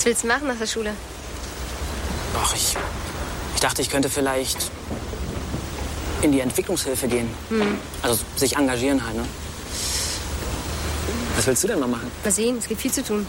Was willst du machen nach der Schule? Ach, ich, ich dachte, ich könnte vielleicht in die Entwicklungshilfe gehen. Hm. Also sich engagieren halt, ne? Was willst du denn mal machen? Mal sehen, es gibt viel zu tun.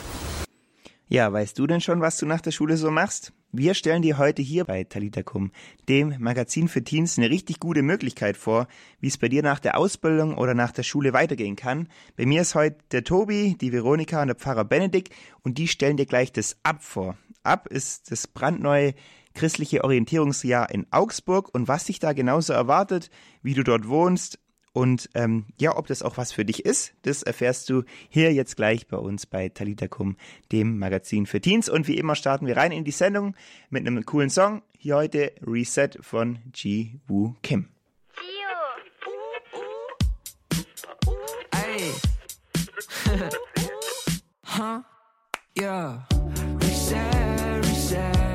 Ja, weißt du denn schon, was du nach der Schule so machst? Wir stellen dir heute hier bei Talitakum, dem Magazin für Teens, eine richtig gute Möglichkeit vor, wie es bei dir nach der Ausbildung oder nach der Schule weitergehen kann. Bei mir ist heute der Tobi, die Veronika und der Pfarrer Benedikt und die stellen dir gleich das Ab vor. Ab ist das brandneue christliche Orientierungsjahr in Augsburg und was dich da genauso erwartet, wie du dort wohnst und ähm, ja, ob das auch was für dich ist, das erfährst du hier jetzt gleich bei uns bei Talitakum, dem Magazin für Teens. Und wie immer starten wir rein in die Sendung mit einem coolen Song. Hier heute Reset von Ji Woo Kim. Huh? Yeah. Reset, reset,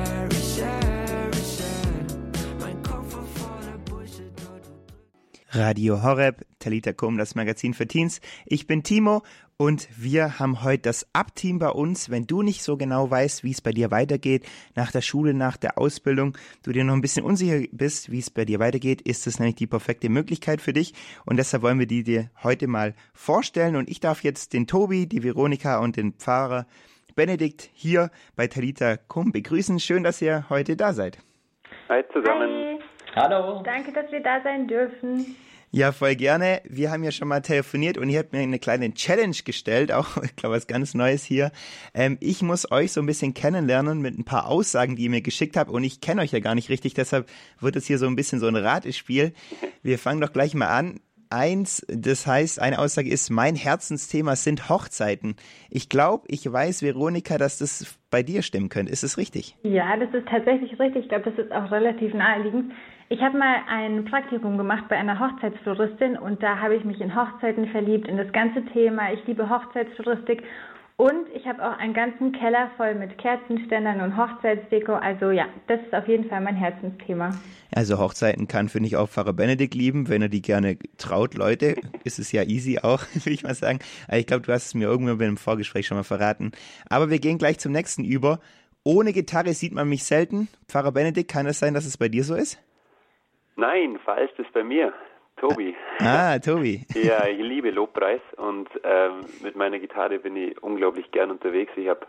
Radio Horeb, Talita Kum, das Magazin für Teens. Ich bin Timo und wir haben heute das Ab-Team bei uns. Wenn du nicht so genau weißt, wie es bei dir weitergeht, nach der Schule, nach der Ausbildung, du dir noch ein bisschen unsicher bist, wie es bei dir weitergeht, ist das nämlich die perfekte Möglichkeit für dich. Und deshalb wollen wir die dir heute mal vorstellen. Und ich darf jetzt den Tobi, die Veronika und den Pfarrer Benedikt hier bei Talita Kum begrüßen. Schön, dass ihr heute da seid. Hi zusammen. Hi. Hallo. Danke, dass wir da sein dürfen. Ja, voll gerne. Wir haben ja schon mal telefoniert und ihr habt mir eine kleine Challenge gestellt, auch, ich glaube, was ganz Neues hier. Ähm, ich muss euch so ein bisschen kennenlernen mit ein paar Aussagen, die ihr mir geschickt habt und ich kenne euch ja gar nicht richtig, deshalb wird es hier so ein bisschen so ein Ratespiel. Wir fangen doch gleich mal an. Eins, das heißt, eine Aussage ist, mein Herzensthema sind Hochzeiten. Ich glaube, ich weiß, Veronika, dass das bei dir stimmen könnte. Ist es richtig? Ja, das ist tatsächlich richtig. Ich glaube, das ist auch relativ naheliegend. Ich habe mal ein Praktikum gemacht bei einer Hochzeitsfloristin und da habe ich mich in Hochzeiten verliebt, in das ganze Thema. Ich liebe Hochzeitsfloristik und ich habe auch einen ganzen Keller voll mit Kerzenständern und Hochzeitsdeko. Also ja, das ist auf jeden Fall mein Herzensthema. Also Hochzeiten kann, finde ich, auch Pfarrer Benedikt lieben, wenn er die gerne traut. Leute, ist es ja easy auch, würde ich mal sagen. Aber ich glaube, du hast es mir irgendwann beim Vorgespräch schon mal verraten. Aber wir gehen gleich zum nächsten über. Ohne Gitarre sieht man mich selten. Pfarrer Benedikt, kann es sein, dass es bei dir so ist? Nein, falsch ist bei mir. Tobi. Ah, Tobi. ja, ich liebe Lobpreis und ähm, mit meiner Gitarre bin ich unglaublich gern unterwegs. Ich habe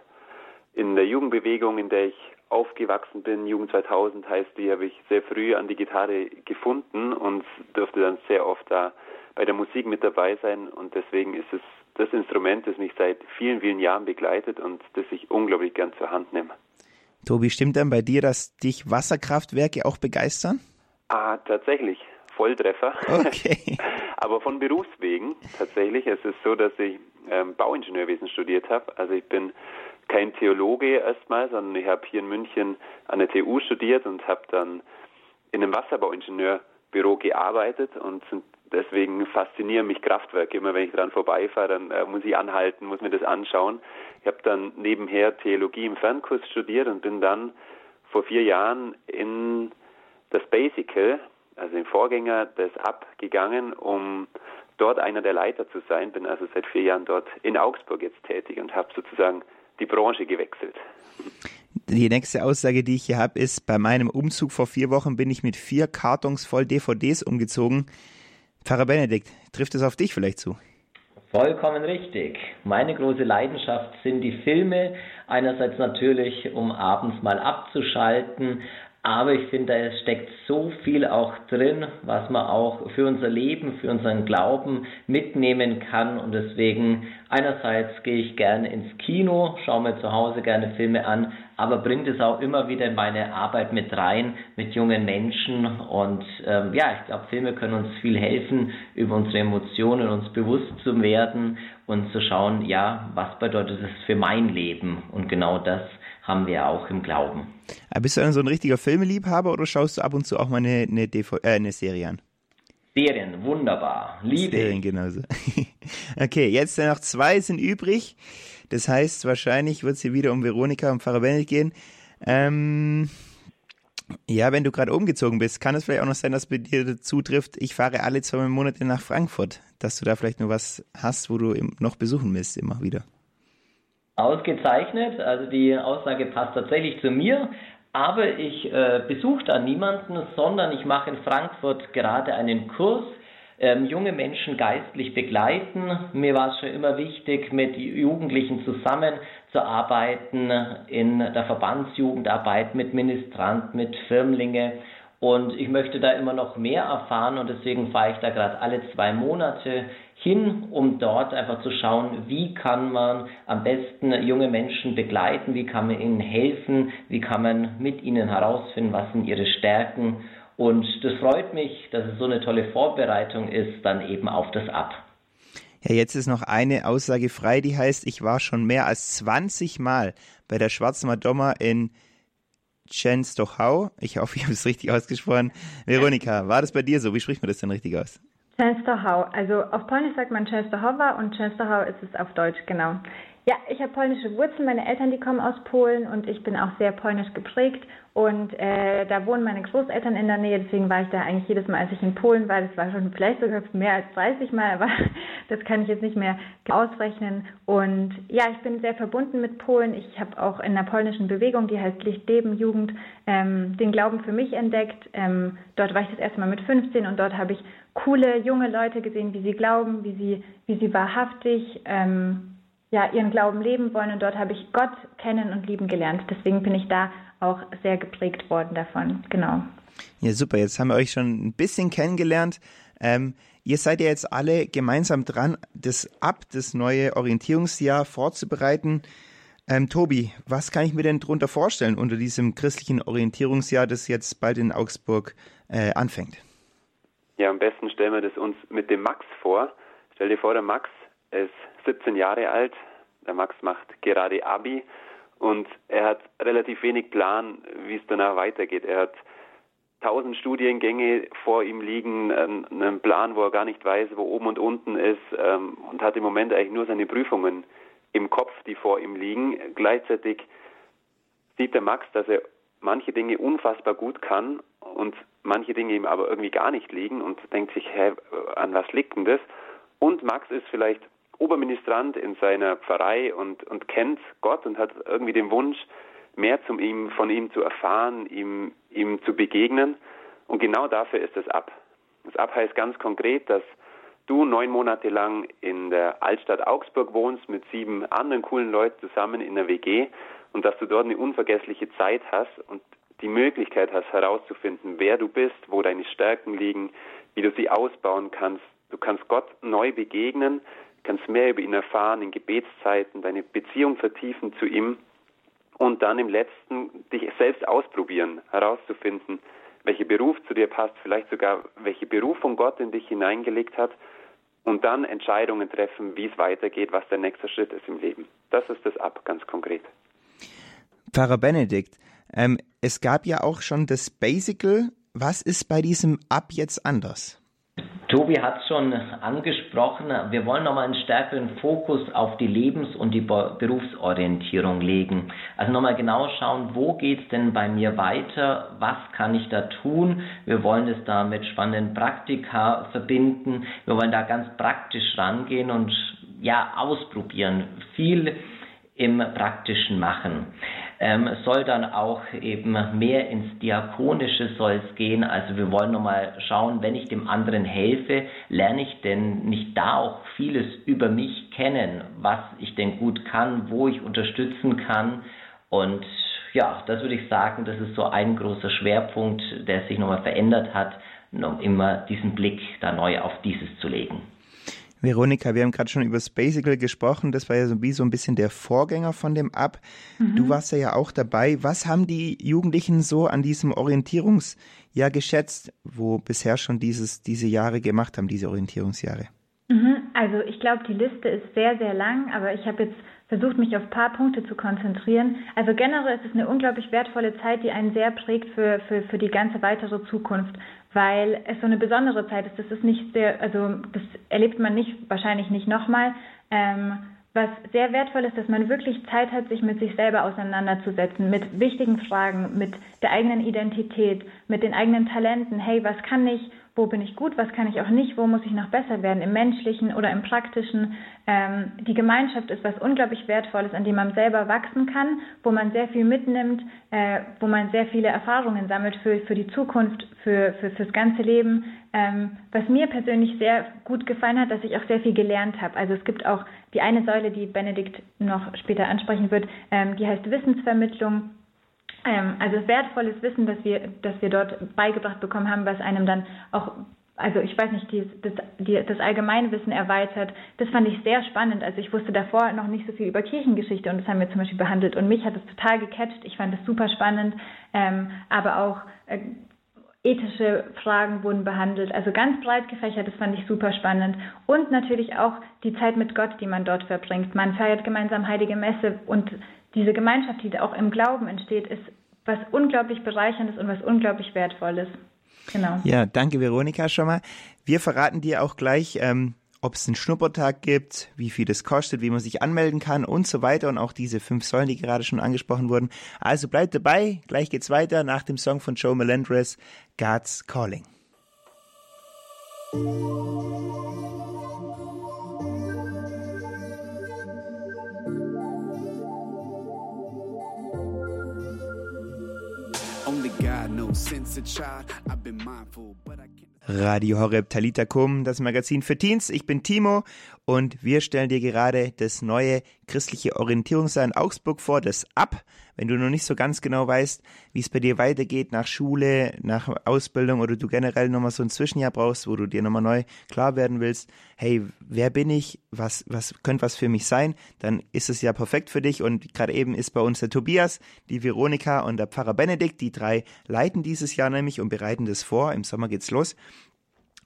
in der Jugendbewegung, in der ich aufgewachsen bin, Jugend 2000 heißt die, habe ich sehr früh an die Gitarre gefunden und durfte dann sehr oft da bei der Musik mit dabei sein und deswegen ist es das Instrument, das mich seit vielen, vielen Jahren begleitet und das ich unglaublich gern zur Hand nehme. Tobi, stimmt dann bei dir, dass dich Wasserkraftwerke auch begeistern? Ah, tatsächlich. Volltreffer. Okay. Aber von Berufswegen tatsächlich. Es ist so, dass ich ähm, Bauingenieurwesen studiert habe. Also ich bin kein Theologe erstmal, sondern ich habe hier in München an der TU studiert und habe dann in einem Wasserbauingenieurbüro gearbeitet und deswegen faszinieren mich Kraftwerke. Immer wenn ich dran vorbeifahre, dann äh, muss ich anhalten, muss mir das anschauen. Ich habe dann nebenher Theologie im Fernkurs studiert und bin dann vor vier Jahren in das Basical, also den Vorgänger des abgegangen, um dort einer der Leiter zu sein. Bin also seit vier Jahren dort in Augsburg jetzt tätig und habe sozusagen die Branche gewechselt. Die nächste Aussage, die ich hier habe, ist, bei meinem Umzug vor vier Wochen bin ich mit vier Kartons voll DVDs umgezogen. Pfarrer Benedikt, trifft es auf dich vielleicht zu? Vollkommen richtig. Meine große Leidenschaft sind die Filme. Einerseits natürlich, um abends mal abzuschalten, aber ich finde, da steckt so viel auch drin, was man auch für unser Leben, für unseren Glauben mitnehmen kann. Und deswegen einerseits gehe ich gerne ins Kino, schaue mir zu Hause gerne Filme an, aber bringt es auch immer wieder in meine Arbeit mit rein, mit jungen Menschen. Und ähm, ja, ich glaube, Filme können uns viel helfen, über unsere Emotionen uns bewusst zu werden und zu schauen, ja, was bedeutet es für mein Leben? Und genau das haben wir auch im Glauben. Bist du dann so ein richtiger Filmeliebhaber oder schaust du ab und zu auch mal eine, eine, DV, äh, eine Serie an? Serien, wunderbar. Liebe. Serien, genauso. okay, jetzt noch zwei sind übrig. Das heißt, wahrscheinlich wird es hier wieder um Veronika und Pfarrer Bennett gehen. Ähm, ja, wenn du gerade umgezogen bist, kann es vielleicht auch noch sein, dass bei dir zutrifft, ich fahre alle zwei Monate nach Frankfurt, dass du da vielleicht nur was hast, wo du noch besuchen willst, immer wieder. Ausgezeichnet, also die Aussage passt tatsächlich zu mir. Aber ich äh, besuche da niemanden, sondern ich mache in Frankfurt gerade einen Kurs, ähm, junge Menschen geistlich begleiten. Mir war es schon immer wichtig, mit Jugendlichen zusammenzuarbeiten, in der Verbandsjugendarbeit mit Ministranten, mit Firmlinge. Und ich möchte da immer noch mehr erfahren und deswegen fahre ich da gerade alle zwei Monate hin, um dort einfach zu schauen, wie kann man am besten junge Menschen begleiten, wie kann man ihnen helfen, wie kann man mit ihnen herausfinden, was sind ihre Stärken. Und das freut mich, dass es so eine tolle Vorbereitung ist, dann eben auf das Ab. Ja, jetzt ist noch eine Aussage frei, die heißt, ich war schon mehr als 20 Mal bei der Schwarzen Madonna in Częstochow. Ich hoffe, ich habe es richtig ausgesprochen. Veronika, war das bei dir so? Wie spricht man das denn richtig aus? Częstochow. Also auf Polnisch sagt man Częstochowa und Częstochow ist es auf Deutsch, genau. Ja, ich habe polnische Wurzeln. Meine Eltern, die kommen aus Polen und ich bin auch sehr polnisch geprägt. Und äh, da wohnen meine Großeltern in der Nähe. Deswegen war ich da eigentlich jedes Mal, als ich in Polen war. Das war schon vielleicht sogar mehr als 30 Mal, aber das kann ich jetzt nicht mehr ausrechnen. Und ja, ich bin sehr verbunden mit Polen. Ich habe auch in einer polnischen Bewegung, die heißt Licht Leben Jugend, ähm, den Glauben für mich entdeckt. Ähm, dort war ich das erste Mal mit 15 und dort habe ich coole junge Leute gesehen, wie sie glauben, wie sie, wie sie wahrhaftig ähm, ja, ihren Glauben leben wollen. Und dort habe ich Gott kennen und lieben gelernt. Deswegen bin ich da auch sehr geprägt worden davon. Genau. Ja, super. Jetzt haben wir euch schon ein bisschen kennengelernt. Ähm, ihr seid ja jetzt alle gemeinsam dran, das ab, das neue Orientierungsjahr vorzubereiten. Ähm, Tobi, was kann ich mir denn darunter vorstellen unter diesem christlichen Orientierungsjahr, das jetzt bald in Augsburg äh, anfängt? Ja, am besten stellen wir das uns mit dem Max vor. Stell dir vor, der Max ist 17 Jahre alt. Der Max macht gerade Abi und er hat relativ wenig Plan, wie es danach weitergeht. Er hat tausend Studiengänge vor ihm liegen, einen Plan, wo er gar nicht weiß, wo oben und unten ist ähm, und hat im Moment eigentlich nur seine Prüfungen im Kopf, die vor ihm liegen. Gleichzeitig sieht der Max, dass er manche Dinge unfassbar gut kann und manche Dinge ihm aber irgendwie gar nicht liegen und denkt sich, hä, an was liegt denn das? Und Max ist vielleicht Oberministrant in seiner Pfarrei und, und kennt Gott und hat irgendwie den Wunsch, mehr zum ihm, von ihm zu erfahren, ihm, ihm zu begegnen. Und genau dafür ist das Ab. Das Ab heißt ganz konkret, dass du neun Monate lang in der Altstadt Augsburg wohnst mit sieben anderen coolen Leuten zusammen in der WG und dass du dort eine unvergessliche Zeit hast und die Möglichkeit hast herauszufinden, wer du bist, wo deine Stärken liegen, wie du sie ausbauen kannst. Du kannst Gott neu begegnen, kannst mehr über ihn erfahren in Gebetszeiten, deine Beziehung vertiefen zu ihm und dann im letzten dich selbst ausprobieren, herauszufinden, welcher Beruf zu dir passt, vielleicht sogar welche Berufung Gott in dich hineingelegt hat und dann Entscheidungen treffen, wie es weitergeht, was der nächste Schritt ist im Leben. Das ist das Ab, ganz konkret. Pfarrer Benedikt, ähm, es gab ja auch schon das Basical. Was ist bei diesem Ab jetzt anders? Tobi hat schon angesprochen, wir wollen nochmal einen stärkeren Fokus auf die Lebens- und die Berufsorientierung legen. Also nochmal genau schauen, wo geht es denn bei mir weiter, was kann ich da tun. Wir wollen es da mit spannenden Praktika verbinden, wir wollen da ganz praktisch rangehen und ja, ausprobieren, viel im Praktischen machen ähm, soll dann auch eben mehr ins Diakonische soll es gehen. Also wir wollen nochmal schauen, wenn ich dem anderen helfe, lerne ich denn nicht da auch vieles über mich kennen, was ich denn gut kann, wo ich unterstützen kann. Und ja, das würde ich sagen, das ist so ein großer Schwerpunkt, der sich nochmal verändert hat, um immer diesen Blick da neu auf dieses zu legen. Veronika, wir haben gerade schon über das Basical gesprochen. Das war ja so wie so ein bisschen der Vorgänger von dem Ab. Mhm. Du warst ja auch dabei. Was haben die Jugendlichen so an diesem Orientierungsjahr geschätzt, wo bisher schon dieses, diese Jahre gemacht haben, diese Orientierungsjahre? Mhm. Also ich glaube, die Liste ist sehr, sehr lang, aber ich habe jetzt versucht, mich auf ein paar Punkte zu konzentrieren. Also generell ist es eine unglaublich wertvolle Zeit, die einen sehr prägt für, für, für die ganze weitere Zukunft weil es so eine besondere Zeit ist. Das ist nicht sehr, also das erlebt man nicht, wahrscheinlich nicht nochmal. Ähm, was sehr wertvoll ist, dass man wirklich Zeit hat, sich mit sich selber auseinanderzusetzen, mit wichtigen Fragen, mit der eigenen Identität, mit den eigenen Talenten. Hey, was kann ich? Wo bin ich gut, was kann ich auch nicht, wo muss ich noch besser werden, im menschlichen oder im praktischen. Ähm, die Gemeinschaft ist was unglaublich Wertvolles, an dem man selber wachsen kann, wo man sehr viel mitnimmt, äh, wo man sehr viele Erfahrungen sammelt für, für die Zukunft, für, für fürs ganze Leben. Ähm, was mir persönlich sehr gut gefallen hat, dass ich auch sehr viel gelernt habe. Also es gibt auch die eine Säule, die Benedikt noch später ansprechen wird, ähm, die heißt Wissensvermittlung also wertvolles Wissen, das wir, das wir dort beigebracht bekommen haben, was einem dann auch also ich weiß nicht, die, das, die, das allgemeine Wissen erweitert. Das fand ich sehr spannend. Also ich wusste davor noch nicht so viel über Kirchengeschichte und das haben wir zum Beispiel behandelt und mich hat es total gecatcht. Ich fand es super spannend, ähm, aber auch äh, ethische Fragen wurden behandelt. Also ganz breit gefächert, das fand ich super spannend. Und natürlich auch die Zeit mit Gott, die man dort verbringt. Man feiert gemeinsam Heilige Messe und diese Gemeinschaft, die auch im Glauben entsteht, ist was unglaublich bereicherndes und was unglaublich wertvolles. Genau. Ja, danke Veronika schon mal. Wir verraten dir auch gleich, ähm, ob es einen Schnuppertag gibt, wie viel das kostet, wie man sich anmelden kann und so weiter und auch diese fünf Säulen, die gerade schon angesprochen wurden. Also bleibt dabei, gleich geht's weiter nach dem Song von Joe Melendres, God's Calling. Radio Horeb Talita Kum, das Magazin für Teens. Ich bin Timo und wir stellen dir gerade das neue christliche Orientierungsjahr in Augsburg vor, das ab. Wenn du noch nicht so ganz genau weißt, wie es bei dir weitergeht nach Schule, nach Ausbildung oder du generell nochmal so ein Zwischenjahr brauchst, wo du dir nochmal neu klar werden willst, hey, wer bin ich? Was, was könnte was für mich sein? Dann ist es ja perfekt für dich und gerade eben ist bei uns der Tobias, die Veronika und der Pfarrer Benedikt, die drei leiten dieses Jahr nämlich und bereiten das vor. Im Sommer geht's los.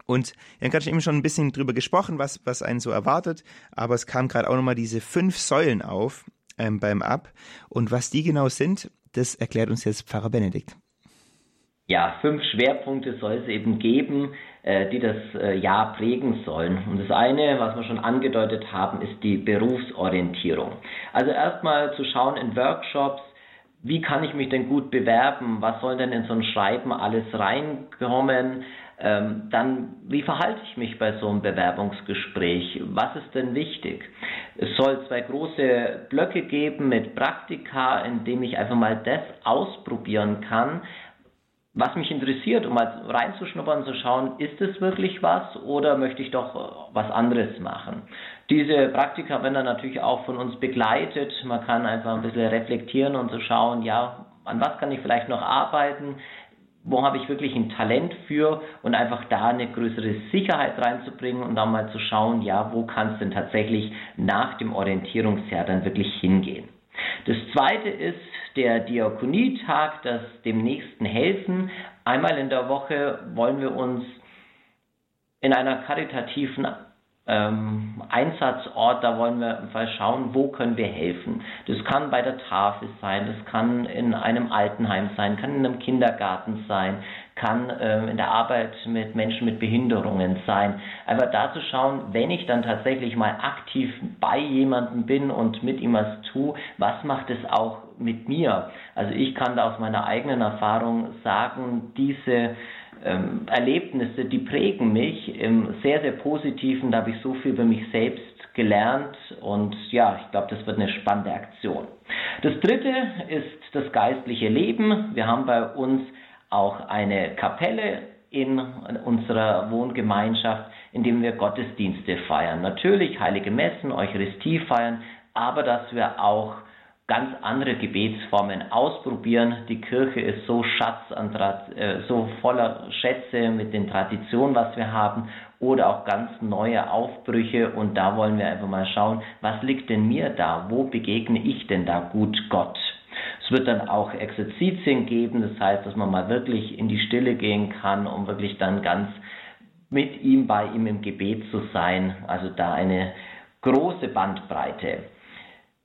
Und haben gerade eben schon ein bisschen drüber gesprochen, was, was einen so erwartet, aber es kam gerade auch nochmal diese fünf Säulen auf ähm, beim Ab. Und was die genau sind, das erklärt uns jetzt Pfarrer Benedikt. Ja, fünf Schwerpunkte soll es eben geben, äh, die das äh, Jahr prägen sollen. Und das eine, was wir schon angedeutet haben, ist die Berufsorientierung. Also erstmal zu schauen in Workshops, wie kann ich mich denn gut bewerben? Was soll denn in so ein Schreiben alles reinkommen? Ähm, dann wie verhalte ich mich bei so einem Bewerbungsgespräch? Was ist denn wichtig? Es soll zwei große Blöcke geben mit Praktika, in dem ich einfach mal das ausprobieren kann, was mich interessiert, um mal reinzuschnuppern, zu schauen, ist es wirklich was oder möchte ich doch was anderes machen. Diese Praktika werden dann natürlich auch von uns begleitet. Man kann einfach ein bisschen reflektieren und zu so schauen, ja, an was kann ich vielleicht noch arbeiten, wo habe ich wirklich ein Talent für und einfach da eine größere Sicherheit reinzubringen und dann mal zu schauen, ja, wo kann es denn tatsächlich nach dem Orientierungsjahr dann wirklich hingehen. Das zweite ist der Diakonietag, das dem Nächsten helfen. Einmal in der Woche wollen wir uns in einer karitativen ähm, Einsatzort, da wollen wir mal schauen, wo können wir helfen. Das kann bei der Tafel sein, das kann in einem Altenheim sein, kann in einem Kindergarten sein, kann ähm, in der Arbeit mit Menschen mit Behinderungen sein. Einfach da zu schauen, wenn ich dann tatsächlich mal aktiv bei jemandem bin und mit ihm was tue, was macht es auch mit mir? Also ich kann da aus meiner eigenen Erfahrung sagen, diese ähm, Erlebnisse, die prägen mich im sehr, sehr positiven. Da habe ich so viel über mich selbst gelernt und ja, ich glaube, das wird eine spannende Aktion. Das dritte ist das geistliche Leben. Wir haben bei uns auch eine Kapelle in unserer Wohngemeinschaft, in dem wir Gottesdienste feiern. Natürlich heilige Messen, Eucharistie feiern, aber dass wir auch ganz andere Gebetsformen ausprobieren. Die Kirche ist so Schatz an, äh, so voller Schätze mit den Traditionen, was wir haben, oder auch ganz neue Aufbrüche. Und da wollen wir einfach mal schauen, was liegt denn mir da? Wo begegne ich denn da gut Gott? Es wird dann auch Exerzitien geben, das heißt, dass man mal wirklich in die Stille gehen kann, um wirklich dann ganz mit ihm, bei ihm im Gebet zu sein. Also da eine große Bandbreite.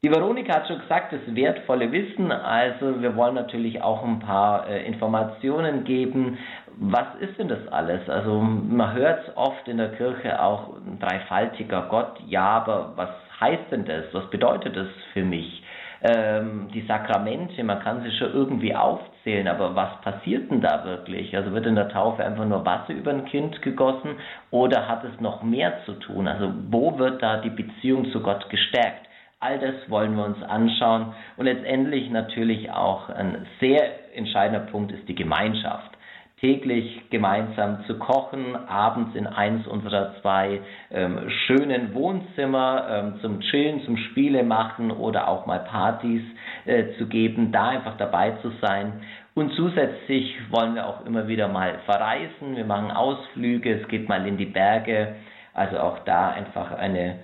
Die Veronika hat schon gesagt, das wertvolle Wissen. Also wir wollen natürlich auch ein paar äh, Informationen geben. Was ist denn das alles? Also man hört oft in der Kirche auch ein dreifaltiger Gott. Ja, aber was heißt denn das? Was bedeutet das für mich? ähm, die Sakramente, man kann sie schon irgendwie aufzählen, aber was passiert denn da wirklich? Also wird in der Taufe einfach nur Wasser über ein Kind gegossen oder hat es noch mehr zu tun? Also wo wird da die Beziehung zu Gott gestärkt? All das wollen wir uns anschauen und letztendlich natürlich auch ein sehr entscheidender Punkt ist die Gemeinschaft täglich gemeinsam zu kochen, abends in eins unserer zwei ähm, schönen Wohnzimmer ähm, zum Chillen, zum Spiele machen oder auch mal Partys äh, zu geben, da einfach dabei zu sein. Und zusätzlich wollen wir auch immer wieder mal verreisen. Wir machen Ausflüge, es geht mal in die Berge. Also auch da einfach eine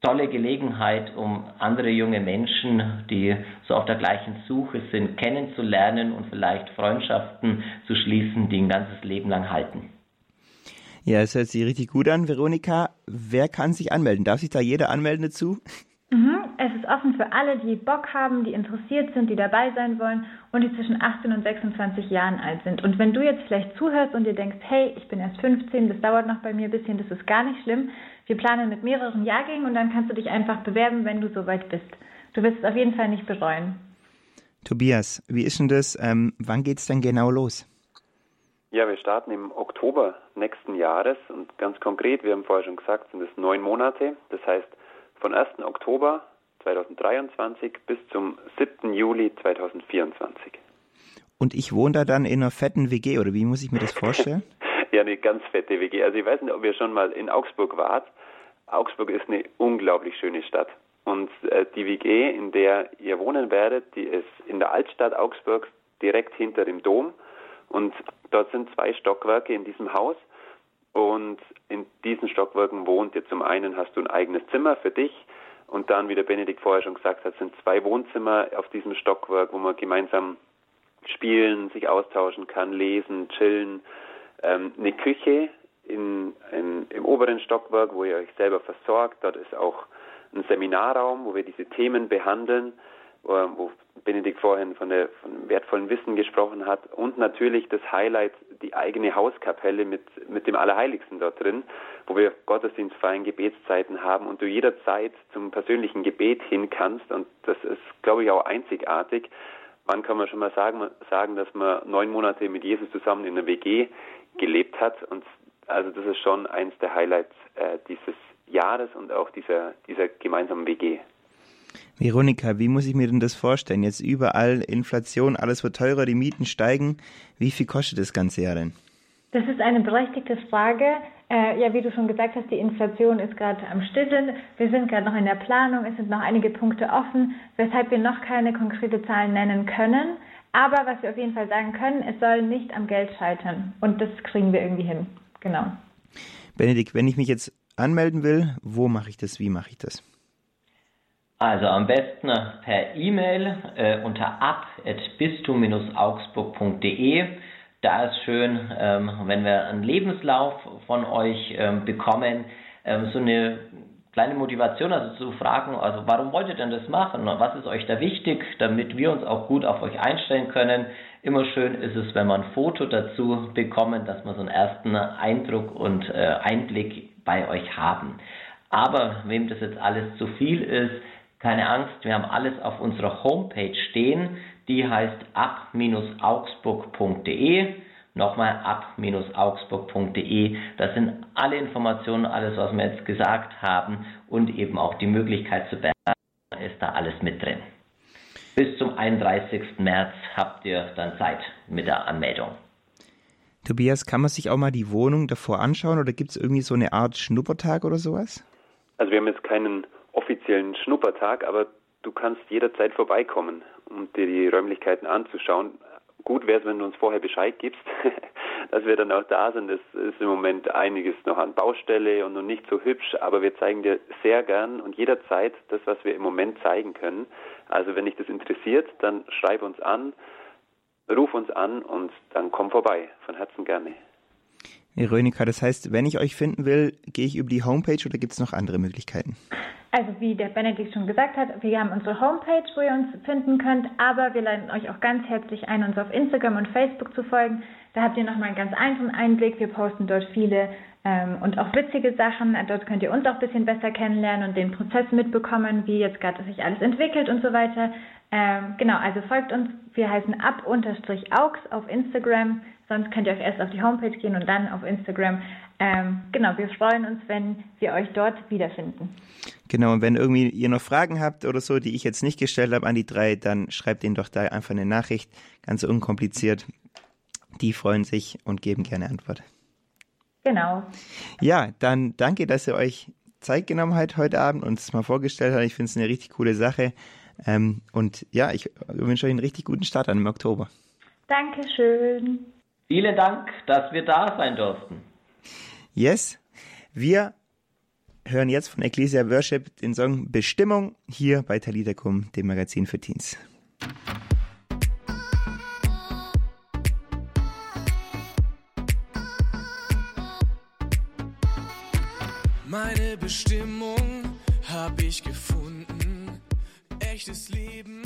tolle Gelegenheit, um andere junge Menschen, die so auf der gleichen Suche sind, kennenzulernen und vielleicht Freundschaften zu schließen, die ein ganzes Leben lang halten. Ja, es hört sich richtig gut an, Veronika. Wer kann sich anmelden? Darf sich da jeder anmelden dazu? Mhm. Es ist offen für alle, die Bock haben, die interessiert sind, die dabei sein wollen und die zwischen 18 und 26 Jahren alt sind. Und wenn du jetzt vielleicht zuhörst und dir denkst, hey, ich bin erst 15, das dauert noch bei mir ein bisschen, das ist gar nicht schlimm. Wir planen mit mehreren Jahrgängen und dann kannst du dich einfach bewerben, wenn du soweit bist. Du wirst es auf jeden Fall nicht bereuen. Tobias, wie ist denn das? Ähm, wann geht es denn genau los? Ja, wir starten im Oktober nächsten Jahres und ganz konkret, wir haben vorher schon gesagt, sind es neun Monate. Das heißt, von 1. Oktober 2023 bis zum 7. Juli 2024. Und ich wohne da dann in einer fetten WG, oder wie muss ich mir das vorstellen? ja, eine ganz fette WG. Also ich weiß nicht, ob ihr schon mal in Augsburg wart. Augsburg ist eine unglaublich schöne Stadt. Und äh, die WG, in der ihr wohnen werdet, die ist in der Altstadt Augsburgs direkt hinter dem Dom. Und dort sind zwei Stockwerke in diesem Haus. Und in diesen Stockwerken wohnt ihr zum einen hast du ein eigenes Zimmer für dich und dann, wie der Benedikt vorher schon gesagt hat, sind zwei Wohnzimmer auf diesem Stockwerk, wo man gemeinsam spielen, sich austauschen kann, lesen, chillen. Ähm, eine Küche in, in, im oberen Stockwerk, wo ihr euch selber versorgt. Dort ist auch ein Seminarraum, wo wir diese Themen behandeln wo Benedikt vorhin von, der, von wertvollen Wissen gesprochen hat und natürlich das Highlight, die eigene Hauskapelle mit, mit dem Allerheiligsten dort drin, wo wir gottesdienstfreien Gebetszeiten haben und du jederzeit zum persönlichen Gebet hin kannst und das ist, glaube ich, auch einzigartig. Wann kann man schon mal sagen, sagen, dass man neun Monate mit Jesus zusammen in der WG gelebt hat und also das ist schon eins der Highlights äh, dieses Jahres und auch dieser, dieser gemeinsamen WG. Veronika, wie muss ich mir denn das vorstellen? Jetzt überall Inflation, alles wird teurer, die Mieten steigen. Wie viel kostet das ganze Jahr denn? Das ist eine berechtigte Frage. Äh, ja, wie du schon gesagt hast, die Inflation ist gerade am Stillen. Wir sind gerade noch in der Planung. Es sind noch einige Punkte offen, weshalb wir noch keine konkrete Zahlen nennen können. Aber was wir auf jeden Fall sagen können, es soll nicht am Geld scheitern. Und das kriegen wir irgendwie hin. Genau. Benedikt, wenn ich mich jetzt anmelden will, wo mache ich das? Wie mache ich das? Also am besten per E-Mail äh, unter ab.bistum-augsburg.de. Da ist schön, ähm, wenn wir einen Lebenslauf von euch ähm, bekommen, ähm, so eine kleine Motivation, also zu fragen, also warum wollt ihr denn das machen? Was ist euch da wichtig, damit wir uns auch gut auf euch einstellen können? Immer schön ist es, wenn wir ein Foto dazu bekommen, dass wir so einen ersten Eindruck und äh, Einblick bei euch haben. Aber wem das jetzt alles zu viel ist, keine Angst, wir haben alles auf unserer Homepage stehen. Die heißt ab-augsburg.de. Nochmal ab-augsburg.de. Da sind alle Informationen, alles, was wir jetzt gesagt haben und eben auch die Möglichkeit zu bewerben, ist da alles mit drin. Bis zum 31. März habt ihr dann Zeit mit der Anmeldung. Tobias, kann man sich auch mal die Wohnung davor anschauen oder gibt es irgendwie so eine Art Schnuppertag oder sowas? Also wir haben jetzt keinen offiziellen Schnuppertag, aber du kannst jederzeit vorbeikommen, um dir die Räumlichkeiten anzuschauen. Gut wäre es, wenn du uns vorher Bescheid gibst, dass wir dann auch da sind. Es ist im Moment einiges noch an Baustelle und noch nicht so hübsch, aber wir zeigen dir sehr gern und jederzeit das, was wir im Moment zeigen können. Also wenn dich das interessiert, dann schreib uns an, ruf uns an und dann komm vorbei. Von Herzen gerne. Veronika, das heißt, wenn ich euch finden will, gehe ich über die Homepage oder gibt es noch andere Möglichkeiten? Also wie der Benedikt schon gesagt hat, wir haben unsere Homepage, wo ihr uns finden könnt, aber wir laden euch auch ganz herzlich ein, uns auf Instagram und Facebook zu folgen. Da habt ihr nochmal einen ganz einfachen Einblick. Wir posten dort viele ähm, und auch witzige Sachen. Dort könnt ihr uns auch ein bisschen besser kennenlernen und den Prozess mitbekommen, wie jetzt gerade sich alles entwickelt und so weiter. Ähm, genau, also folgt uns. Wir heißen ab-aux auf Instagram. Sonst könnt ihr euch erst auf die Homepage gehen und dann auf Instagram. Ähm, genau, wir freuen uns, wenn wir euch dort wiederfinden. Genau, und wenn irgendwie ihr noch Fragen habt oder so, die ich jetzt nicht gestellt habe an die drei, dann schreibt ihnen doch da einfach eine Nachricht, ganz unkompliziert. Die freuen sich und geben gerne Antwort. Genau. Ja, dann danke, dass ihr euch Zeit genommen habt heute Abend und es mal vorgestellt habt. Ich finde es eine richtig coole Sache. Ähm, und ja, ich wünsche euch einen richtig guten Start an im Oktober. Dankeschön. Vielen Dank, dass wir da sein durften. Yes. Wir hören jetzt von Ecclesia Worship den Song Bestimmung hier bei Talitakum, dem Magazin für Teens. Meine Bestimmung hab ich gefunden. Echtes Leben